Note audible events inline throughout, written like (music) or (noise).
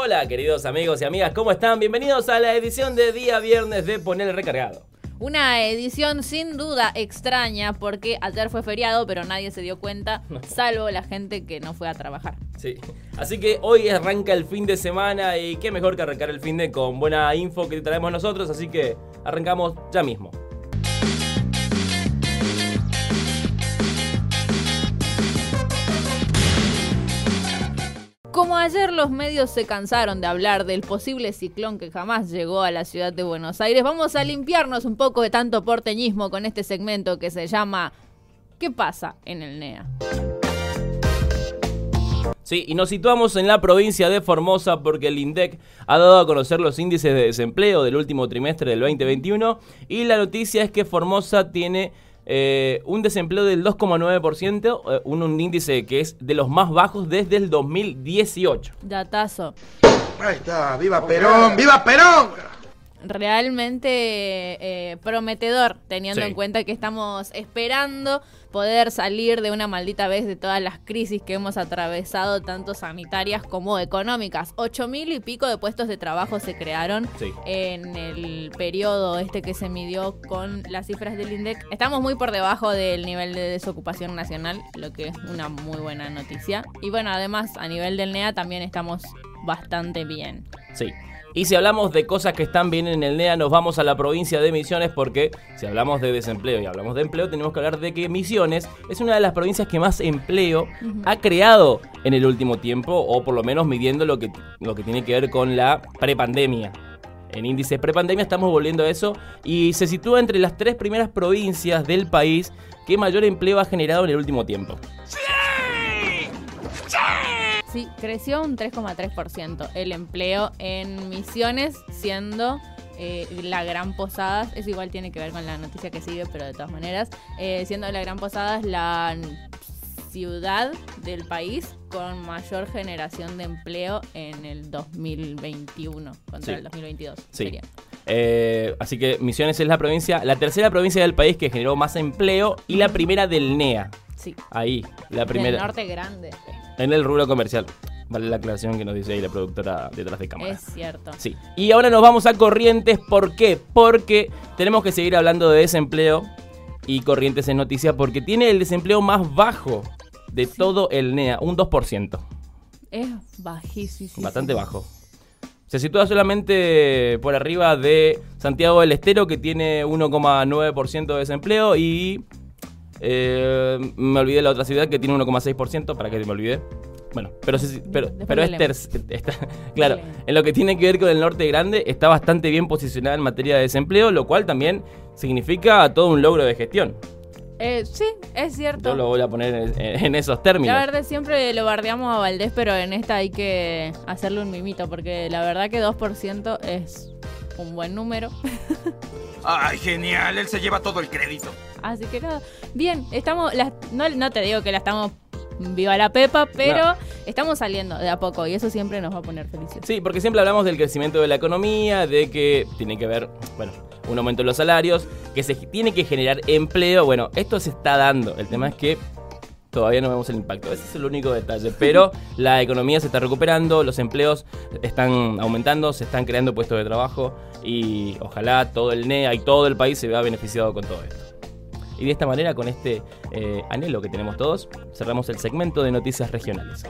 Hola queridos amigos y amigas, ¿cómo están? Bienvenidos a la edición de día viernes de Poner el Recargado. Una edición sin duda extraña porque ayer fue feriado, pero nadie se dio cuenta, (laughs) salvo la gente que no fue a trabajar. Sí, así que hoy arranca el fin de semana y qué mejor que arrancar el fin de con buena info que traemos nosotros, así que arrancamos ya mismo. Ayer los medios se cansaron de hablar del posible ciclón que jamás llegó a la ciudad de Buenos Aires, vamos a limpiarnos un poco de tanto porteñismo con este segmento que se llama ¿Qué pasa en el NEA? Sí, y nos situamos en la provincia de Formosa porque el INDEC ha dado a conocer los índices de desempleo del último trimestre del 2021 y la noticia es que Formosa tiene eh, un desempleo del 2,9%, eh, un, índice que es de los más bajos desde el 2018. Datazo. Ahí está, viva Perón, viva Perón. Realmente eh, prometedor, teniendo en cuenta que estamos esperando poder salir de una maldita vez de todas las crisis que hemos atravesado, tanto sanitarias como económicas. Ocho mil y pico de puestos de trabajo se crearon en el periodo este que se midió con las cifras del INDEC. Estamos muy por debajo del nivel de desocupación nacional, lo que es una muy buena noticia. Y bueno, además a nivel del NEA también estamos bastante bien. Sí, y si hablamos de cosas que están bien en el NEA, nos vamos a la provincia de Misiones porque si hablamos de desempleo y hablamos de empleo, tenemos que hablar de que Misiones es una de las provincias que más empleo ha creado en el último tiempo, o por lo menos midiendo lo que, lo que tiene que ver con la prepandemia. En índice prepandemia estamos volviendo a eso y se sitúa entre las tres primeras provincias del país que mayor empleo ha generado en el último tiempo. Sí, creció un 3,3% el empleo en Misiones, siendo eh, la Gran Posadas, eso igual tiene que ver con la noticia que sigue, pero de todas maneras, eh, siendo la Gran Posadas la ciudad del país con mayor generación de empleo en el 2021 contra el 2022. Sí. Eh, así que Misiones es la provincia, la tercera provincia del país que generó más empleo y la primera del NEA. Sí. Ahí, la primera. el norte grande. En el rubro comercial. Vale la aclaración que nos dice ahí la productora detrás de cámara. Es cierto. Sí. Y ahora nos vamos a Corrientes. ¿Por qué? Porque tenemos que seguir hablando de desempleo. Y Corrientes en noticia porque tiene el desempleo más bajo de todo el NEA, un 2%. Es bajísimo. Bastante bajo. Se sitúa solamente por arriba de Santiago del Estero, que tiene 1,9% de desempleo, y eh, me olvidé la otra ciudad que tiene 1,6%, para que me olvide. Bueno, pero, pero, pero es está, (laughs) claro, en lo que tiene que ver con el norte grande, está bastante bien posicionada en materia de desempleo, lo cual también significa todo un logro de gestión. Eh, sí, es cierto. Yo lo voy a poner en, esos términos. La verdad, siempre lo bardeamos a Valdés, pero en esta hay que hacerle un mimito, porque la verdad que 2% es un buen número. (laughs) ¡Ay, genial! Él se lleva todo el crédito. Así que nada, bien, estamos, no, no te digo que la estamos viva la pepa, pero estamos saliendo de a poco y eso siempre nos va a poner felices. Sí, porque siempre hablamos del crecimiento de la economía, de que tiene que ver, bueno, un aumento de los salarios, que se tiene que generar empleo. Bueno, esto se está dando. El tema es que todavía no vemos el impacto. Ese es el único detalle. Pero (laughs) la economía se está recuperando, los empleos están aumentando, se están creando puestos de trabajo y ojalá todo el NEA y todo el país se vea beneficiado con todo esto. Y de esta manera, con este eh, anhelo que tenemos todos, cerramos el segmento de noticias regionales.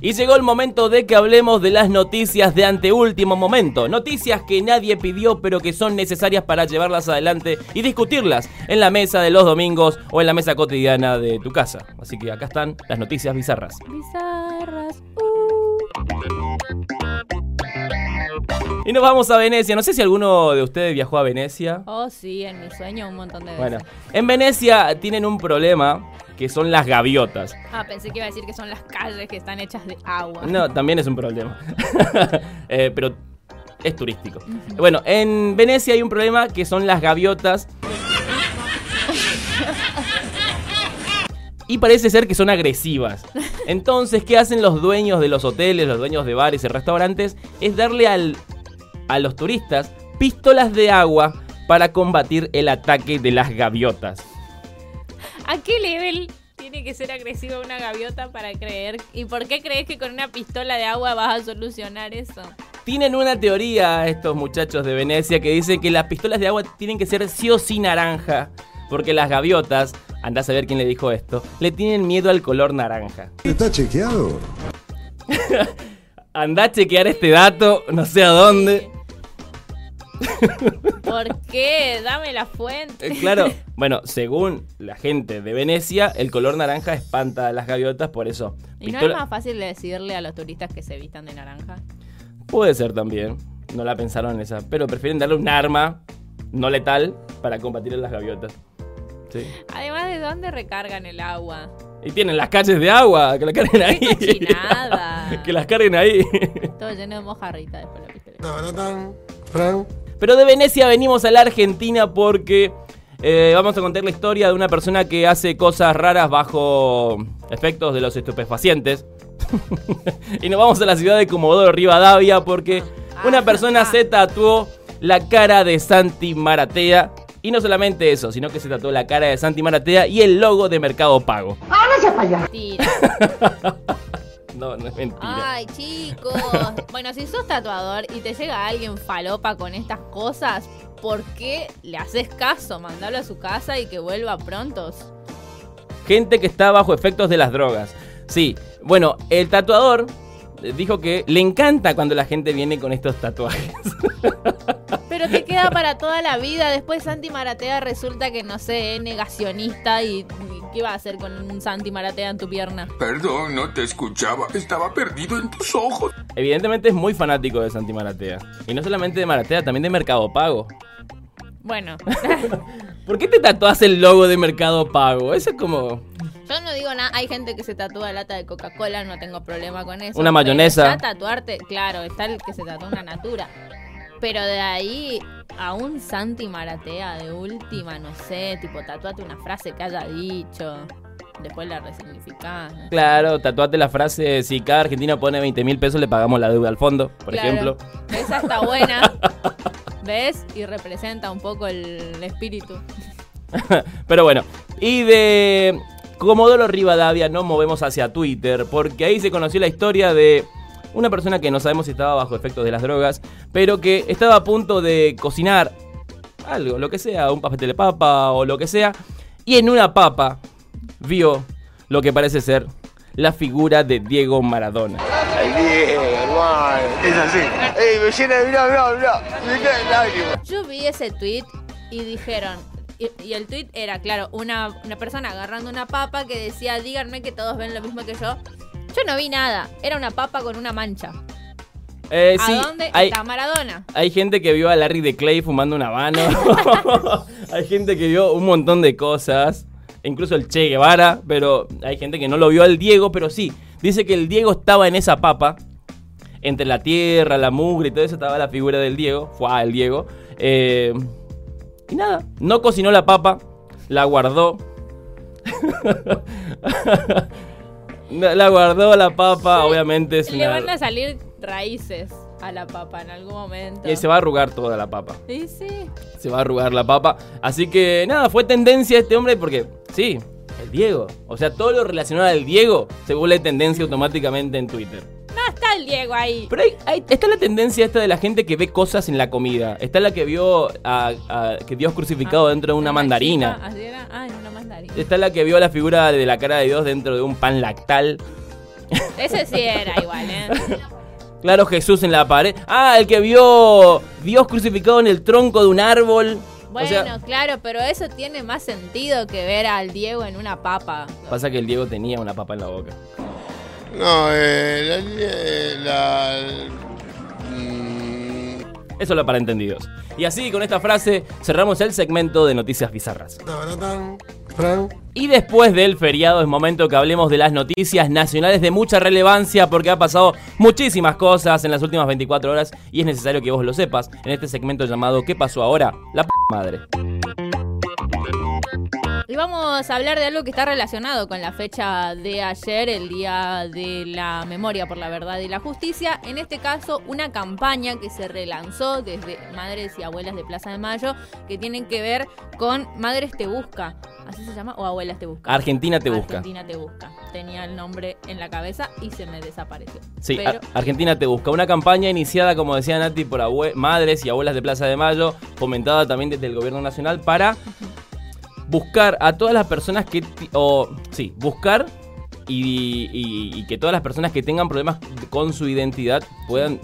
Y llegó el momento de que hablemos de las noticias de anteúltimo momento. Noticias que nadie pidió pero que son necesarias para llevarlas adelante y discutirlas en la mesa de los domingos o en la mesa cotidiana de tu casa. Así que acá están las noticias bizarras. Bizarras. Uh. Y nos vamos a Venecia. No sé si alguno de ustedes viajó a Venecia. Oh, sí, en mi sueño un montón de veces. Bueno, en Venecia tienen un problema que son las gaviotas. Ah, pensé que iba a decir que son las calles que están hechas de agua. No, también es un problema. (laughs) Eh, pero es turístico. Bueno, en Venecia hay un problema que son las gaviotas. Y parece ser que son agresivas. Entonces, ¿qué hacen los dueños de los hoteles, los dueños de bares y restaurantes? Es darle al a los turistas pistolas de agua para combatir el ataque de las gaviotas. ¿A qué nivel tiene tiene que ser agresiva una gaviota para creer? ¿Y por qué crees que con una pistola de agua vas a solucionar eso? Tienen una teoría estos muchachos de Venecia que dicen que las pistolas de agua tienen que ser sí o sí naranja. Porque las gaviotas, andás a ver quién le dijo esto, le tienen miedo al color naranja. ¿Está chequeado? (laughs) Andá a chequear este dato, no sé a dónde. ¿Por qué? Dame la fuente. Eh, claro, bueno, según la gente de Venecia, el color naranja espanta a las gaviotas, por eso. ¿Y no es más fácil decirle a los turistas que se vistan de naranja? Puede ser también. No la pensaron en esa. Pero prefieren darle un arma no letal para combatir a las gaviotas. Además, ¿de dónde recargan el agua? Y tienen las calles de agua, que la carguen ahí. (laughs) que las carguen ahí. Todo lleno de mojarrita después la Pero de Venecia venimos a la Argentina porque eh, vamos a contar la historia de una persona que hace cosas raras bajo efectos de los estupefacientes. (laughs) y nos vamos a la ciudad de Comodoro Rivadavia porque una ah. persona se tatuó la cara de Santi Maratea y no solamente eso, sino que se trató la cara de Santi Maratea y el logo de Mercado Pago. ¡Ah, no se falla! (laughs) No, no es mentira. Ay, chicos. bueno, si sos tatuador y te llega alguien falopa con estas cosas, ¿por qué le haces caso? Mandalo a su casa y que vuelva pronto. Gente que está bajo efectos de las drogas. Sí, bueno, el tatuador dijo que le encanta cuando la gente viene con estos tatuajes. (laughs) Queda para toda la vida. Después Santi Maratea resulta que, no sé, es negacionista y, ¿qué va a hacer con un Santi Maratea en tu pierna? Perdón, no te escuchaba. Estaba perdido en tus ojos. Evidentemente es muy fanático de Santi Maratea. Y no solamente de Maratea, también de Mercado Pago. Bueno. (laughs) ¿Por qué te tatuas el logo de Mercado Pago? Eso es como... Yo no digo nada, hay gente que se tatúa lata de Coca-Cola, no tengo problema con eso. Una mayonesa. Está tatuarte, claro, está el que se tatúa una natura. Pero de ahí a un Santi Maratea de última, no sé, tipo tatuate una frase que haya dicho. Después la resignificás. Claro, tatuate la frase, si cada argentino pone 20 mil pesos le pagamos la deuda al fondo, por ejemplo. Esa está buena. (laughs) ¿Ves? Y representa un poco el espíritu. (laughs) Pero bueno, y de Comodoro Rivadavia nos movemos hacia Twitter, porque ahí se conoció la historia de una persona que no sabemos si estaba bajo efectos de las drogas, pero que estaba a punto de cocinar algo, lo que sea, un pastel de papa o lo que sea, y en una papa vio lo que parece ser la figura de Diego Maradona. Es así. Yo vi ese tweet y dijeron, y, el tweet era, claro, una, una persona agarrando una papa que decía, díganme que todos ven lo mismo que yo. Yo no vi nada, era una papa con una mancha. Eh, ¿A dónde está Maradona? Hay gente que vio a Larry de Clay fumando una mano. (laughs) hay gente que vio un montón de cosas. Incluso el Che Guevara. Pero hay gente que no lo vio al Diego. Pero sí, dice que el Diego estaba en esa papa. Entre la tierra, la mugre y todo eso estaba la figura del Diego. Fue el Diego. Eh, y nada, no cocinó la papa, la guardó. (laughs) la guardó la papa, obviamente. Es Le van a salir raíces a la papa en algún momento. Y se va a arrugar toda la papa. Sí, sí. Se va a arrugar la papa. Así que nada, fue tendencia este hombre porque, sí, el Diego. O sea, todo lo relacionado al Diego se vuelve tendencia automáticamente en Twitter está el Diego ahí. Pero hay, está la tendencia esta de la gente que ve cosas en la comida. Está la que vio a, que Dios crucificado ah, dentro de una mandarina. Ah, en una mandarina. Está la que vio la figura de la cara de Dios dentro de un pan lactal. Ese sí era igual, ¿eh? (laughs) Claro, Jesús en la pared. Ah, el que vio Dios crucificado en el tronco de un árbol. Bueno, claro, pero eso tiene más sentido que ver al Diego en una papa. Pasa que el Diego tenía una papa en la boca. No, eh, la... Mm. Eso es lo para entendidos. Y así, con esta frase, cerramos el segmento de noticias bizarras. Y después del feriado es momento que hablemos de las noticias nacionales de mucha relevancia porque ha pasado muchísimas cosas en las últimas 24 horas y es necesario que vos lo sepas en este segmento llamado ¿Qué pasó ahora? La p madre. Y vamos a hablar de algo que está relacionado con la fecha de ayer, el Día de la Memoria por la Verdad y la Justicia. En este caso, una campaña que se relanzó desde Madres y Abuelas de Plaza de Mayo, que tienen que ver con Madres Te Busca. ¿Así se llama? ¿O Abuelas Te Busca? Argentina Te Busca. Argentina Te Busca. Tenía el nombre en la cabeza y se me desapareció. Sí, Argentina Te Busca. Una campaña iniciada, como decía Nati, por madres y abuelas de Plaza de Mayo, fomentada también desde el Gobierno Nacional para buscar a todas las personas que. O, sí, buscar y, que todas las personas que tengan problemas con su identidad puedan.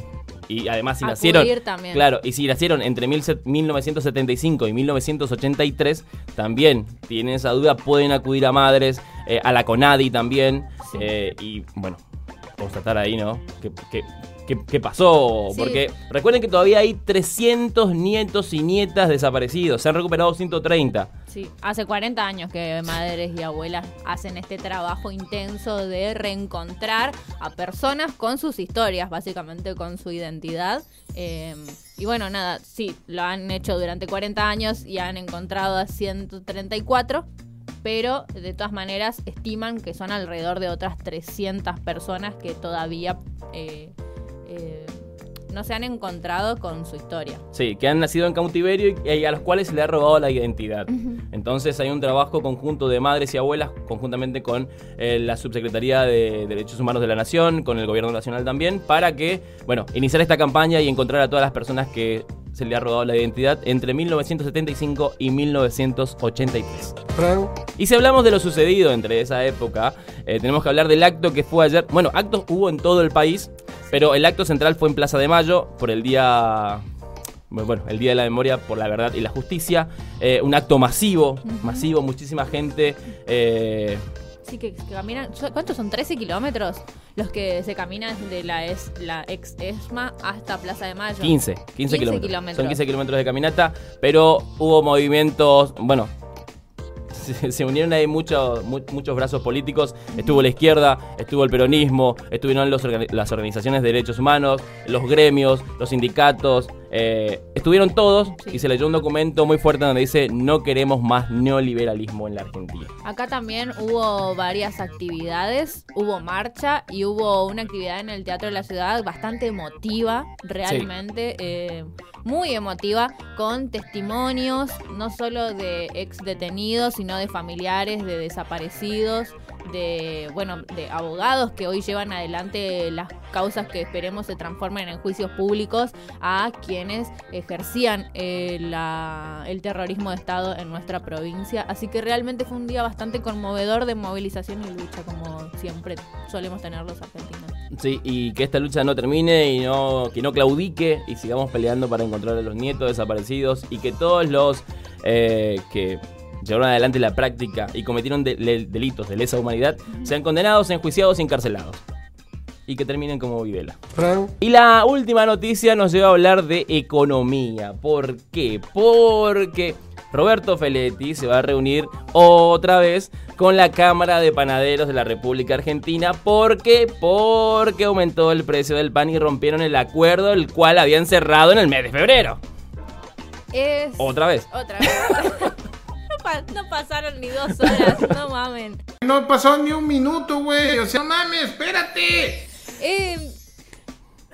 Y además, si nacieron. Claro, y si nacieron entre 1975 y 1983, también tienen esa duda, pueden acudir a madres, eh, a la CONADI también. Eh, y bueno, constatar ahí, ¿no? Que, qué, pasó. Porque recuerden que todavía hay 300 nietos y nietas desaparecidos. Se han recuperado 130. Sí, hace 40 años que madres y abuelas hacen este trabajo intenso de reencontrar a personas con sus historias, básicamente con su identidad. Eh, y bueno, nada, sí, lo han hecho durante 40 años y han encontrado a 134 pero de todas maneras estiman que son alrededor de otras 300 personas que todavía eh, eh, no se han encontrado con su historia. Sí, que han nacido en cautiverio y, a los cuales se le ha robado la identidad. Entonces hay un trabajo conjunto de madres y abuelas, conjuntamente con eh, la Subsecretaría de Derechos Humanos de la Nación, con el Gobierno Nacional también, para que, bueno, iniciar esta campaña y encontrar a todas las personas que se le ha robado la identidad entre 1975 y 1983. Y si hablamos de lo sucedido entre esa época, eh, tenemos que hablar del acto que fue ayer. Bueno, actos hubo en todo el país, pero el acto central fue en Plaza de Mayo por el día bueno, el Día de la Memoria por la Verdad y la Justicia. Eh, un acto masivo, masivo, muchísima gente. Eh, sí, que, caminan. ¿Cuántos son? ¿13 kilómetros? Los que se caminan de la, es, la ex ESMA hasta Plaza de Mayo. 15, 15, kilómetros. Son 15 kilómetros de caminata, pero hubo movimientos, bueno, (laughs) se, unieron ahí muchos muchos brazos políticos. Estuvo la izquierda, estuvo el peronismo, estuvieron las organizaciones de derechos humanos, los gremios, los sindicatos. Eh, estuvieron todos y se leyó un documento muy fuerte donde dice no queremos más neoliberalismo en la Argentina. Acá también hubo varias actividades, hubo marcha y hubo una actividad en el Teatro de la Ciudad bastante emotiva, realmente. Eh, muy emotiva con testimonios no solo de ex detenidos, sino de familiares de desaparecidos, de bueno, de abogados que hoy llevan adelante las causas que esperemos se transformen en juicios públicos a quienes ejercían eh, el terrorismo de Estado en nuestra provincia. Así que realmente fue un día bastante conmovedor de movilización y lucha, como siempre solemos tener los argentinos. Sí, y que esta lucha no termine y no que no claudique y sigamos peleando para encontrar a los nietos desaparecidos y que todos los eh, que llevaron adelante la práctica y cometieron delitos de lesa humanidad sean condenados, enjuiciados y encarcelados. Y que terminen como Videla. Y la última noticia nos lleva a hablar de economía. ¿Por qué? Porque Roberto Feletti se va a reunir otra vez con la Cámara de Panaderos de la República Argentina. ¿Por qué? Porque aumentó el precio del pan y rompieron el acuerdo el cual habían cerrado en el mes de febrero. Es... Otra vez. Otra vez. (laughs) no, pasaron ni dos horas, (laughs) no mamen. No pasó ni un minuto, güey. O sea, mames, espérate. Eh,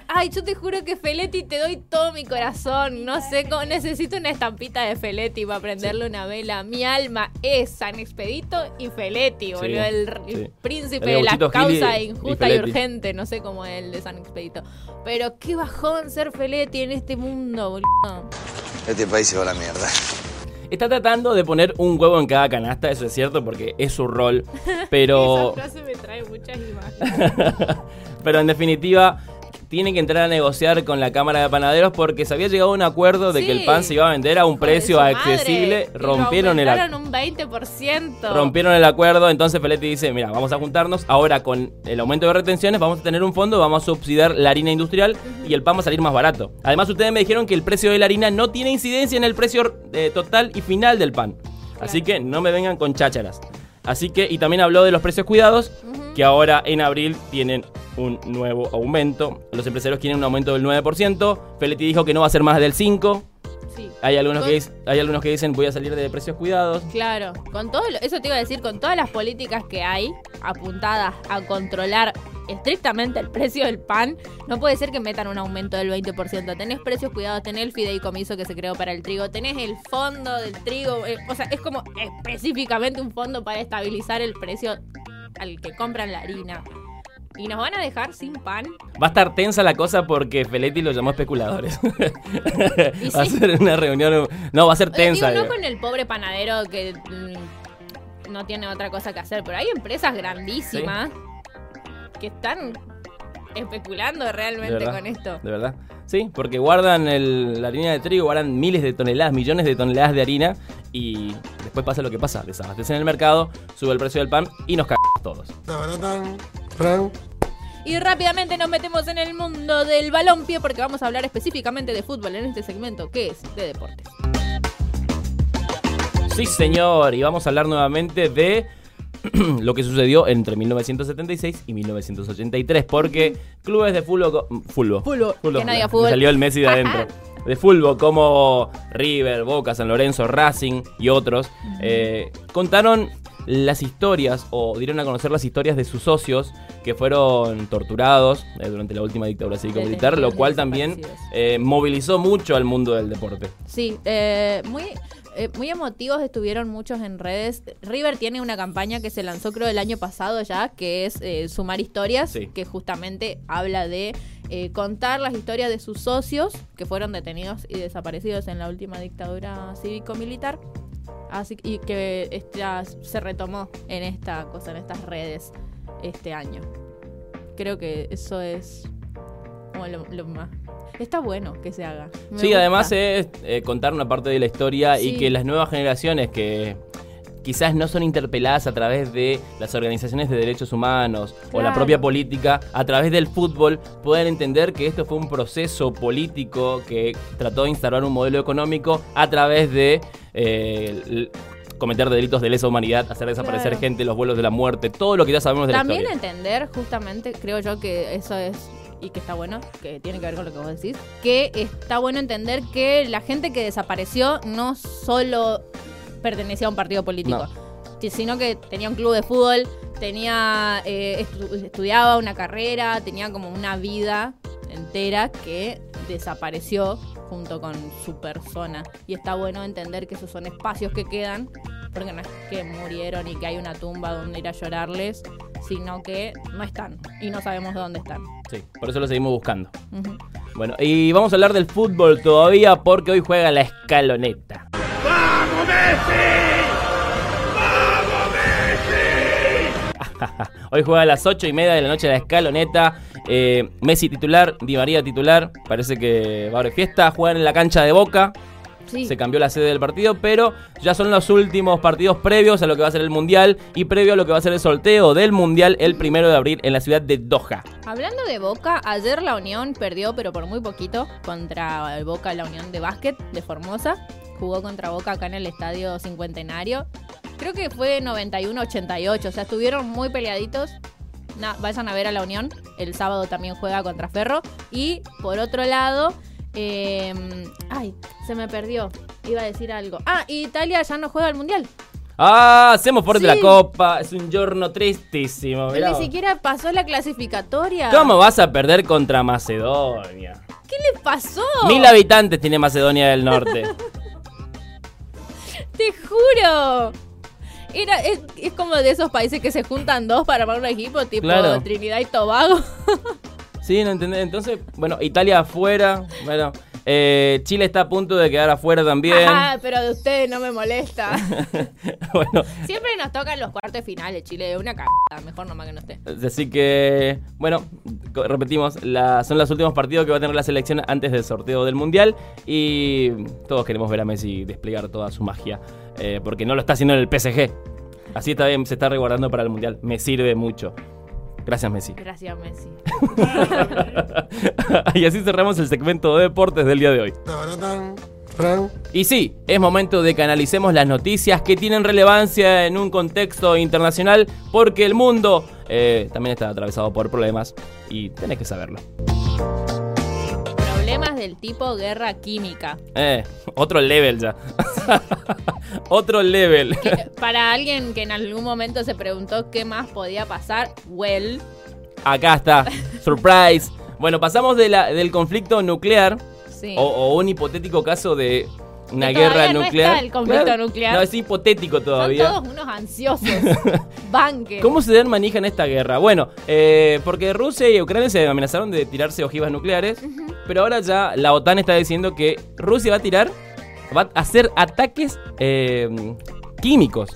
Ay, yo te juro que Feletti te doy todo mi corazón. No sé cómo necesito una estampita de Feletti para prenderle una vela. Mi alma es San Expedito y Feletti, boludo. el, príncipe de la causa injusta y, urgente. No sé cómo es el de San Expedito. Pero qué bajón ser Feletti en este mundo, boludo. Este país se va a la mierda. Está tratando de poner un huevo en cada canasta, eso es cierto, porque es su rol. (laughs) Pero. Esa frase me trae muchas imágenes. (laughs) pero en definitiva tiene que entrar a negociar con la Cámara de Panaderos porque se había llegado a un acuerdo de que el pan se iba a vender a un precio accesible. rompieron el acuerdo. un 20%. Rompieron el acuerdo, entonces Feletti dice, mira, vamos a juntarnos, ahora con el aumento de retenciones vamos a tener un fondo, vamos a subsidiar la harina industrial y el pan va a salir más barato. Además ustedes me dijeron que el precio de la harina no tiene incidencia en el precio eh, total y final del pan. Así que no me vengan con chácharas. Así que, y también habló de los precios cuidados, que ahora en abril tienen un nuevo aumento. Los empresarios quieren un aumento del 9%. Feletti dijo que no va a ser más del 5%. Sí. Hay algunos, Con- que, hay algunos que dicen voy a salir de precios cuidados. Claro, con todo lo- eso te iba a decir, con todas las políticas que hay apuntadas a controlar estrictamente el precio del pan, no puede ser que metan un aumento del 20%. Tenés precios cuidados, tenés el fideicomiso que se creó para el trigo, tenés el fondo del trigo, eh, o sea, es como específicamente un fondo para estabilizar el precio al que compran la harina. ¿Y nos van a dejar sin pan? Va a estar tensa la cosa porque Feletti lo llamó especuladores. (laughs) Y (laughs) va a ser una reunión. No, va a ser Digo, tensa. no digo. con el pobre panadero que mm, no tiene otra cosa que hacer, pero hay empresas grandísimas que están especulando realmente verdad, con esto. De verdad. Sí, porque guardan el- la harina de trigo, guardan miles de toneladas, millones de toneladas de harina y después pasa lo que pasa. Desabastecen el mercado, sube el precio del pan y nos cagamos todos. Y rápidamente nos metemos en el mundo del balompié porque vamos a hablar específicamente de fútbol en este segmento que es de deportes. Sí, señor, y vamos a hablar nuevamente de (clears throat) lo que sucedió entre 1976 y 1983, porque clubes de fútbol... Fútbol. Fútbol. Que no diga fútbol. salió el Messi de adentro. (laughs) De fútbol como River, Boca, San Lorenzo, Racing y otros, eh, contaron las historias o dieron a conocer las historias de sus socios que fueron torturados eh, durante la última dictadura cívico-militar, lo cual también eh, movilizó mucho al mundo del deporte. Sí, eh, muy, eh, muy emotivos estuvieron muchos en redes. River tiene una campaña que se lanzó creo el año pasado ya, que es eh, Sumar Historias, Sí. que justamente habla de eh, contar las historias de sus socios que fueron detenidos y desaparecidos en la última dictadura cívico-militar. Así y que esta se retomó en esta cosa, en estas redes este año. Creo que eso es como lo, lo más. Está bueno que se haga. Me Sí, gusta. además es eh, contar una parte de la historia y que las nuevas generaciones que quizás no son interpeladas a través de las organizaciones de derechos humanos o la propia política, a través del fútbol, puedan entender que esto fue un proceso político que trató de instaurar un modelo económico a través de eh, cometer delitos de lesa humanidad, hacer desaparecer Claro. gente, los vuelos de la muerte, todo lo que ya sabemos de También la historia. entender, justamente, creo yo que eso es, y que está bueno, que tiene que ver con lo que vos decís, que está bueno entender que la gente que desapareció no solo pertenecía a un partido político, si- sino que tenía un club de fútbol, tenía eh, estu- estudiaba una carrera, tenía como una vida entera que desapareció junto con su persona. Y está bueno entender que esos son espacios que quedan, porque no es que murieron y que hay una tumba donde ir a llorarles, sino que no están y no sabemos dónde están. Sí, por eso lo seguimos buscando. Bueno, y vamos a hablar del fútbol todavía porque hoy juega la escaloneta. Hoy juega a las 8 y media de la noche la escaloneta. Eh, Messi titular, Di María titular. Parece que va a haber fiesta. Juegan en la cancha de Boca. Sí. Se cambió la sede del partido, pero ya son los últimos partidos previos a lo que va a ser el Mundial y previo a lo que va a ser el sorteo del Mundial el primero de abril en la ciudad de Doha. Hablando de Boca, ayer la Unión perdió, pero por muy poquito, contra el Boca, la Unión de Básquet de Formosa. Jugó contra Boca acá en el Estadio Cincuentenario. Creo que fue 91-88, o sea, estuvieron muy peleaditos. Na- vayan a ver a la Unión. El sábado también juega contra Ferro. Y por otro lado, eh, ay, se me perdió. Iba a decir algo. Ah, Italia ya no juega al Mundial. Ah, hacemos fuerte Sí. la copa. Es un giorno tristísimo. mirá Ni siquiera pasó la clasificatoria. ¿Cómo vas a perder contra Macedonia? ¿Qué le pasó? Mil habitantes tiene Macedonia del Norte. (laughs) (laughs) Te juro. Era, es, es como de esos países que se juntan dos para armar un equipo, tipo Claro. Trinidad y Tobago. (laughs) sí, no entendés. Entonces, bueno, Italia afuera. Bueno, eh, Chile está a punto de quedar afuera también. Ajá, (laughs) pero de ustedes no me molesta. (laughs) bueno, Siempre nos tocan los cuartos finales, Chile. Una cagada. Mejor nomás que no esté. así que, bueno, repetimos, la- son los últimos partidos que va a tener la selección antes del sorteo del Mundial y todos queremos ver a Messi desplegar toda su magia, eh, porque no lo está haciendo en el PSG. Así está bien, se está resguardando para el Mundial. Me sirve mucho. Gracias, Messi. Gracias, Messi. (laughs) y así cerramos el segmento de deportes del día de hoy. Y sí, es momento de que analicemos las noticias que tienen relevancia en un contexto internacional, porque el mundo eh, también está atravesado por problemas y tenés que saberlo. Problemas del tipo guerra química. Eh, otro level ya. (laughs) otro level. Que, para alguien que en algún momento se preguntó qué más podía pasar, well, Acá está. Surprise. Bueno, pasamos de la- del conflicto nuclear sí. o, o un hipotético caso de una guerra no nuclear. está el conflicto nuclear. No, es hipotético Son todavía. todos unos ansiosos. (laughs) Banque. ¿Cómo se dan manija en esta guerra? Bueno, eh, porque Rusia y Ucrania se amenazaron de tirarse ojivas nucleares, pero ahora ya la OTAN está diciendo que Rusia va a tirar, va a hacer ataques eh, químicos,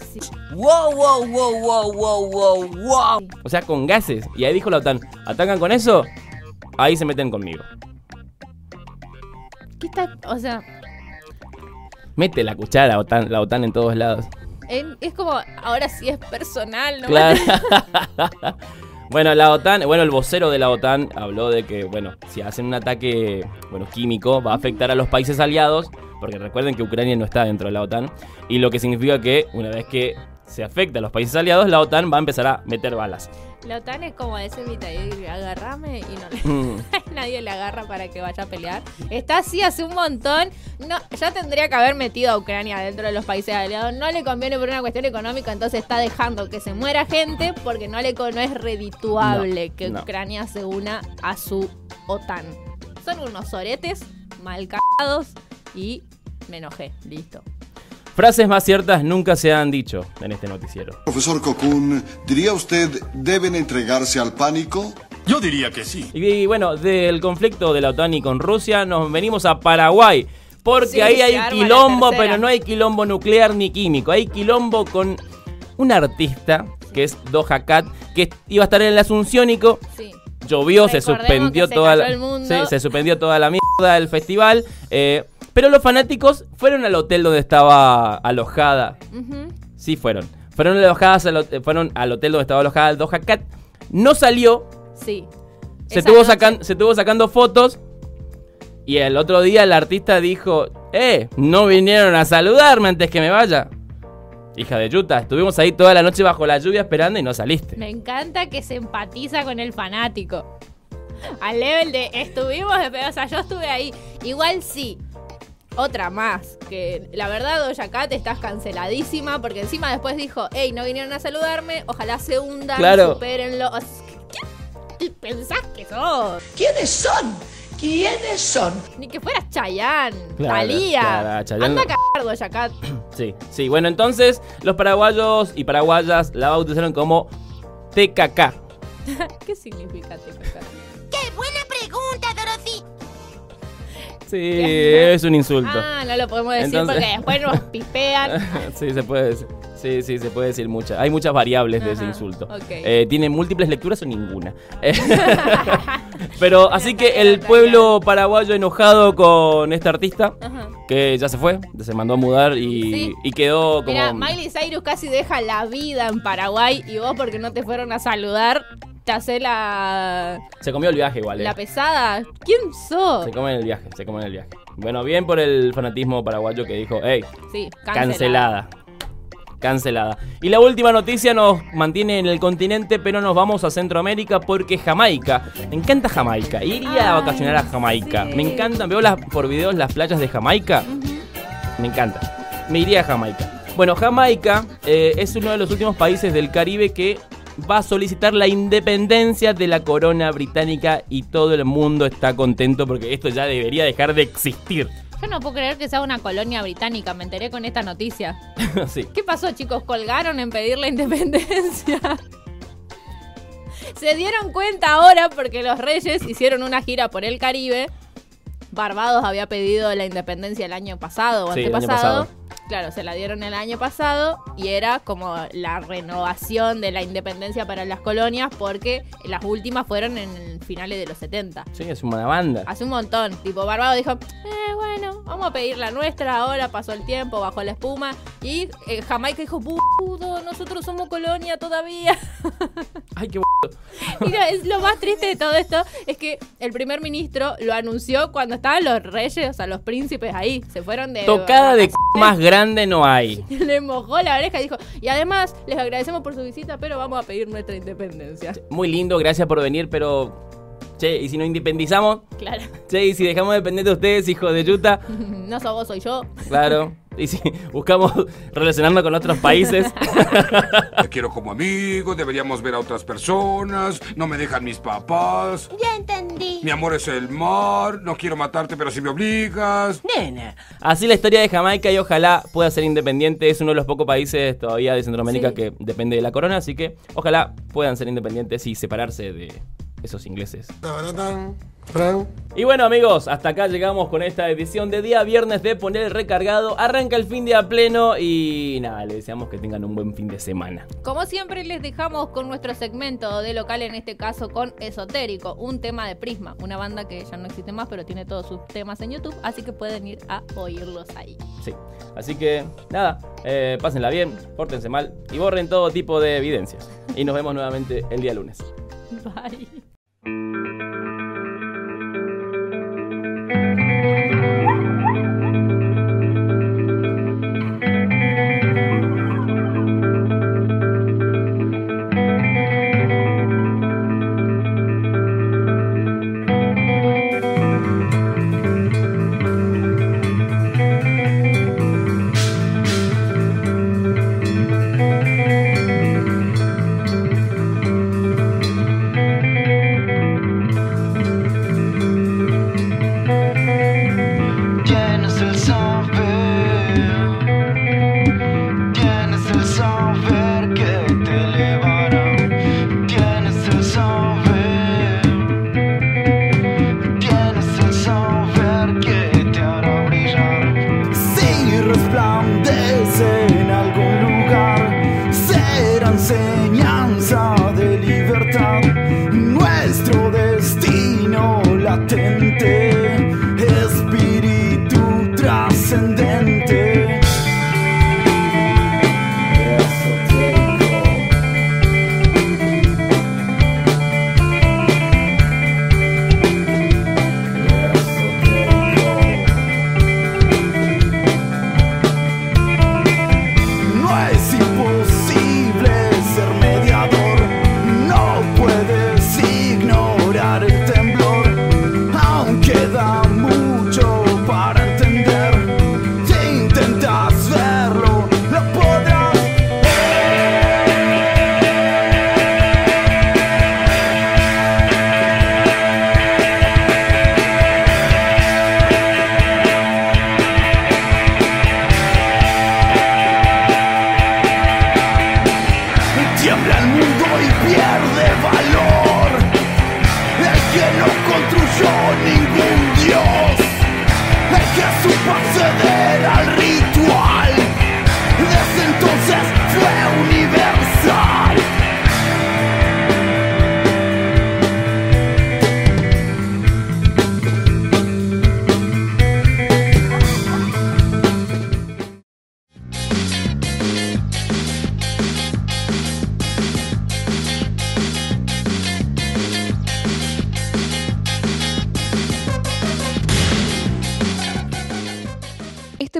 Wow, wow, wow, wow, wow, wow, wow. o sea, con gases. Y ahí dijo la OTAN, ¿atacan con eso? Ahí se meten conmigo. ¿Qué está? O sea, Mete la cuchara OTAN, la OTAN en todos lados. en- es como, ahora sí es personal, ¿no? Claro. (laughs) (laughs) bueno, la OTAN, bueno, el vocero de la OTAN habló de que, bueno, si hacen un ataque, bueno, químico, va a afectar a los países aliados, porque recuerden que Ucrania no está dentro de la OTAN, y lo que significa que una vez que se afecta a los países aliados, la OTAN va a empezar a meter balas. La OTAN es como ese y agarrame y no le... Mm. (laughs) Nadie le agarra para que vaya a pelear. Está así hace un montón. No, ya tendría que haber metido a Ucrania dentro de los países aliados. No le conviene por una cuestión económica, entonces está dejando que se muera gente porque no le no es redituable No, que no. Ucrania se una a su OTAN. Son unos oretes mal cagados y me enojé. Listo. Frases más ciertas nunca se han dicho en este noticiero. Profesor Cocoon, ¿diría usted deben entregarse al pánico? Yo diría que sí. Y bueno, del conflicto de la OTAN y con Rusia, nos venimos a Paraguay. Porque Sí, ahí hay quilombo, pero no hay quilombo nuclear ni químico. Hay quilombo con un artista, que es Doja Cat, que iba a estar en el Asunciónico. Sí. Llovió, se suspendió que se toda la. el mundo. Sí, se suspendió toda la mierda del festival. eh, pero los fanáticos fueron al hotel donde estaba alojada. Sí, fueron. Fueron alojadas al, fueron al hotel donde estaba alojada Doja Cat. No salió, Sí. se Esa estuvo, noche- sacan- se estuvo sacando fotos y el otro día el artista dijo, eh, no vinieron a saludarme antes que me vaya. Hija de Yuta, estuvimos ahí toda la noche bajo la lluvia esperando y no saliste. Me encanta que se empatiza con el fanático. Al level de estuvimos, o sea, yo estuve ahí. Igual sí. Otra más, que la verdad Doja Cat estás canceladísima porque encima después dijo, hey, no vinieron a saludarme, ojalá se hundan, Claro. supérenlo. O sea, ¿Qué pensás que sos? ¿Quiénes son? ¿Quiénes son? Ni que fueras Chayanne, Claro, Talía. claro, Chayanne Anda a cagar Doja Cat. (clears throat) Sí, sí, bueno, entonces los paraguayos y paraguayas la bautizaron como TKK. (laughs) ¿Qué significa TKK? Sí, es un insulto. Ah, no lo podemos decir Entonces- porque después nos (laughs) pipean. sí, se puede decir. Sí, sí, se puede decir muchas. Hay muchas variables de ese insulto. Eh, ¿Tiene múltiples lecturas o ninguna? Eh, (laughs) (laughs) Pero así que el pueblo paraguayo enojado con este artista, Ajá. que ya se fue, se mandó a mudar y, Sí. y quedó como... Mira, Miley Cyrus casi deja la vida en Paraguay y vos porque no te fueron a saludar, te hace la, Se comió el viaje igual. eh. la pesada. ¿Quién sos? Se come en el viaje, se come en el viaje. Bueno, bien por el fanatismo paraguayo que dijo, hey, Sí, cancelada. Cancelada. Y la última noticia nos mantiene en el continente, pero nos vamos a Centroamérica porque Jamaica. Me encanta Jamaica. Iría a vacacionar a Jamaica. sí. Me encantan. Veo las, por videos las playas de Jamaica. Me encanta. Me iría a Jamaica. Bueno, Jamaica eh, es uno de los últimos países del Caribe que va a solicitar la independencia de la corona británica y todo el mundo está contento porque esto ya debería dejar de existir. Yo no puedo creer que sea una colonia británica, me enteré con esta noticia. (laughs) sí. ¿Qué pasó, chicos? ¿Colgaron en pedir la independencia? Se dieron cuenta ahora porque los reyes hicieron una gira por el Caribe. Barbados había pedido la independencia el año pasado o Sí, el año antepasado. pasado. Claro, se la dieron el año pasado y era como la renovación de la independencia para las colonias porque las últimas fueron en finales de los 70. Sí, es una banda. Hace un montón. Tipo, Barbados dijo, eh, bueno, vamos a pedir la nuestra ahora, pasó el tiempo, bajó la espuma. Y eh, Jamaica dijo, pudo, nosotros somos colonia todavía. (laughs) Ay, qué Mira, es lo más triste de todo esto es que el primer ministro lo anunció cuando estaban los reyes, o sea, los príncipes ahí. Se fueron de... Tocada de c más grande no hay. (laughs) Le mojó la oreja y dijo, y además les agradecemos por su visita, pero vamos a pedir nuestra independencia. Muy lindo, gracias por venir, pero Che, y si nos independizamos, Claro. che, y si dejamos dependientes de ustedes, hijos de yuta, (laughs) No sos vos, soy yo. claro. (laughs) Y si buscamos relacionarnos con otros países, (laughs) Te quiero como amigo, deberíamos ver a otras personas, no me dejan mis papás. Ya entendí. Mi amor es el mar, no quiero matarte pero si me obligas. Nena, así la historia de Jamaica y ojalá pueda ser independiente. Es uno de los pocos países todavía de Centroamérica Sí. que depende de la corona, así que ojalá puedan ser independientes y separarse de esos ingleses. Y bueno amigos, hasta acá llegamos con esta edición de día viernes de Poner el Recargado. Arranca el fin de a pleno y nada, les deseamos que tengan un buen fin de semana. Como siempre les dejamos con nuestro segmento de local, en este caso con Esotérico, un tema de Prisma, una banda que ya no existe más, pero tiene todos sus temas en YouTube, así que pueden ir a oírlos ahí. Sí, así que nada, eh, pásenla bien, pórtense mal y borren todo tipo de evidencias. Y nos vemos nuevamente el día lunes. (laughs) Bye. Música sorprendente.